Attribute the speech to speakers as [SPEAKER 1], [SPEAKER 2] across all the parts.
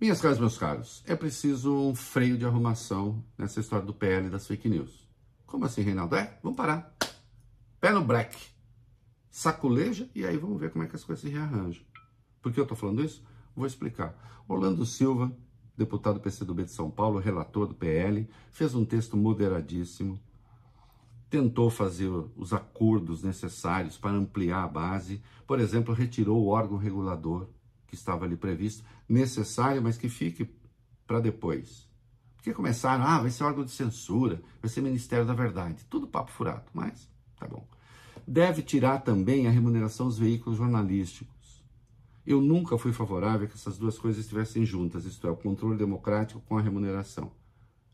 [SPEAKER 1] Minhas caras, meus caros, é preciso um freio de arrumação nessa história do PL das fake news. Como assim, Reinaldo? É, vamos parar. Pé no break. Saculeja e aí vamos ver como é que as coisas se rearranjam. Por que eu estou falando isso? Vou explicar. Orlando Silva, deputado PCdoB de São Paulo, relator do PL, fez um texto moderadíssimo, tentou fazer os acordos necessários para ampliar a base, por exemplo, retirou o órgão regulador que estava ali previsto, necessário, mas que fique para depois. Porque começaram, ah, vai ser órgão de censura, vai ser Ministério da Verdade. Tudo papo furado, mas tá bom. Deve tirar também a remuneração dos veículos jornalísticos. Eu nunca fui favorável a que essas duas coisas estivessem juntas, isto é, o controle democrático com a remuneração.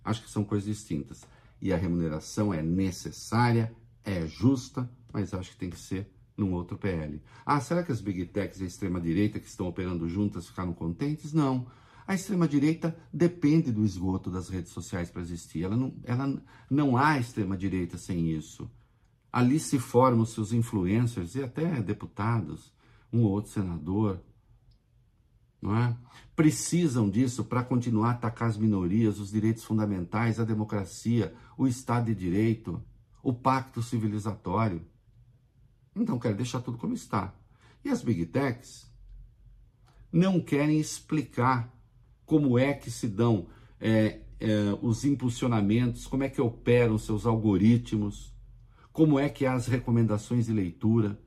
[SPEAKER 1] Acho que são coisas distintas. E a remuneração é necessária, é justa, mas acho que tem que ser num outro PL. Ah, será que as big techs e a extrema-direita que estão operando juntas ficaram contentes? Não. A extrema-direita depende do esgoto das redes sociais para existir. Ela não, ela não há extrema-direita sem isso. Ali se formam seus influencers e até deputados, um ou outro senador. Não é? Precisam disso para continuar a atacar as minorias, os direitos fundamentais, a democracia, o Estado de Direito, o pacto civilizatório. Então querem deixar tudo como está. E as big techs não querem explicar como é que se dão é, é, os impulsionamentos, como é que operam seus algoritmos, como é que há as recomendações de leitura,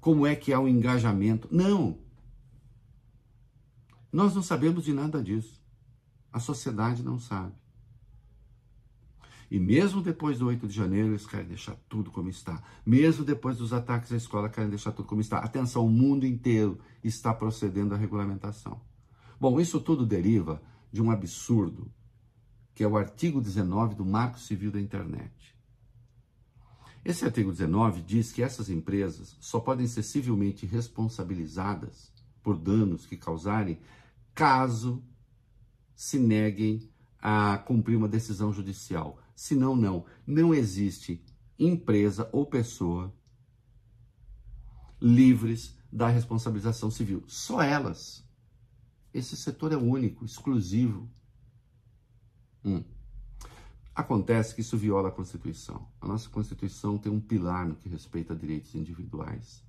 [SPEAKER 1] como é que há o engajamento. Não! Nós não sabemos de nada disso. A sociedade não sabe. E mesmo depois do 8 de janeiro, eles querem deixar tudo como está. Mesmo depois dos ataques à escola, querem deixar tudo como está. Atenção, o mundo inteiro está procedendo à regulamentação. Bom, isso tudo deriva de um absurdo, que é o artigo 19 do Marco Civil da Internet. Esse artigo 19 diz que essas empresas só podem ser civilmente responsabilizadas por danos que causarem caso se neguem a cumprir uma decisão judicial Senão, não. Não existe empresa ou pessoa livres da responsabilização civil. Só elas. Esse setor é único, exclusivo. Hum. Acontece que isso viola a Constituição. A nossa Constituição tem um pilar no que respeita a direitos individuais.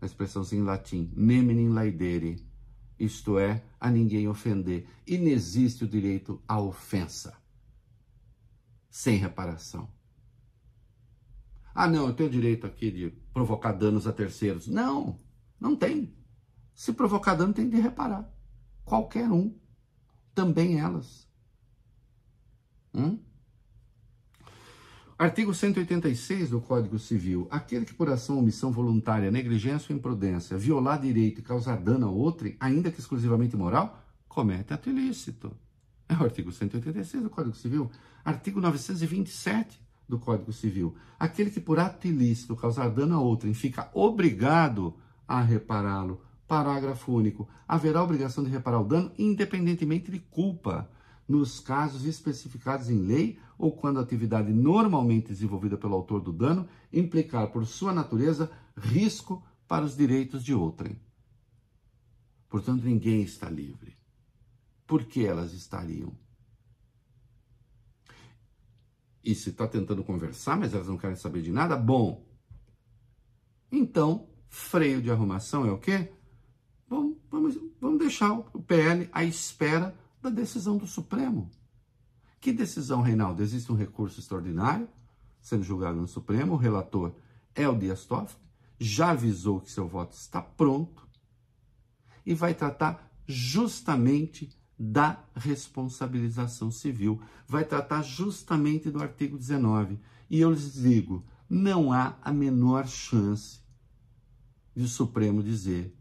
[SPEAKER 1] A expressão em latim, nemine laedere, isto é, a ninguém ofender. E não existe o direito à ofensa sem reparação. Ah, não, eu tenho direito aqui de provocar danos a terceiros. Não, não tem. Se provocar dano, tem de reparar. Qualquer um. Também elas. Hum? Artigo 186 do Código Civil. Aquele que por ação, omissão voluntária, negligência ou imprudência violar direito e causar dano a outro, ainda que exclusivamente moral, comete ato ilícito. É o artigo 186 do Código Civil. Artigo 927 do Código Civil. Aquele que por ato ilícito causar dano a outrem fica obrigado a repará-lo. Parágrafo único. Haverá obrigação de reparar o dano independentemente de culpa, nos casos especificados em lei ou quando a atividade normalmente desenvolvida pelo autor do dano implicar por sua natureza risco para os direitos de outrem. Portanto, ninguém está livre por que elas estariam? E se está tentando conversar, mas elas não querem saber de nada, bom. Então, freio de arrumação é o quê? Bom, vamos, vamos deixar o PL à espera da decisão do Supremo. Que decisão, Reinaldo? Existe um recurso extraordinário sendo julgado no Supremo, o relator é o Dias Toffoli, já avisou que seu voto está pronto e vai tratar justamente da responsabilização civil. Vai tratar justamente do artigo 19. E eu lhes digo: não há a menor chance de o Supremo dizer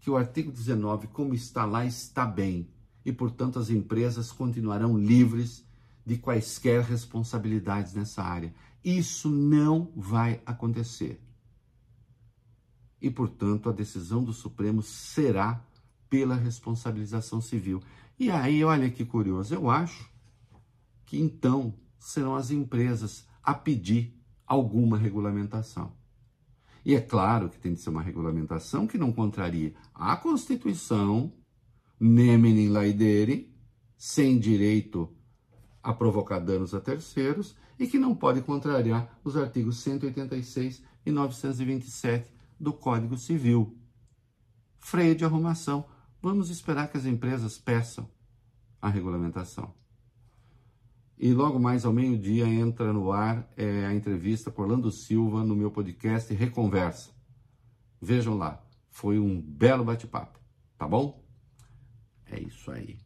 [SPEAKER 1] que o artigo 19, como está lá, está bem e, portanto, as empresas continuarão livres de quaisquer responsabilidades nessa área. Isso não vai acontecer. E, portanto, a decisão do Supremo será pela responsabilização civil. E aí, olha que curioso, eu acho que então serão as empresas a pedir alguma regulamentação. E é claro que tem de ser uma regulamentação que não contraria a Constituição, nemine laidere, sem direito a provocar danos a terceiros e que não pode contrariar os artigos 186 e 927 do Código Civil. Freio de arrumação. Vamos esperar que as empresas peçam a regulamentação. E logo mais ao meio-dia entra no ar é, a entrevista com Orlando Silva no meu podcast Reconversa. Vejam lá, foi um belo bate-papo, tá bom? É isso aí.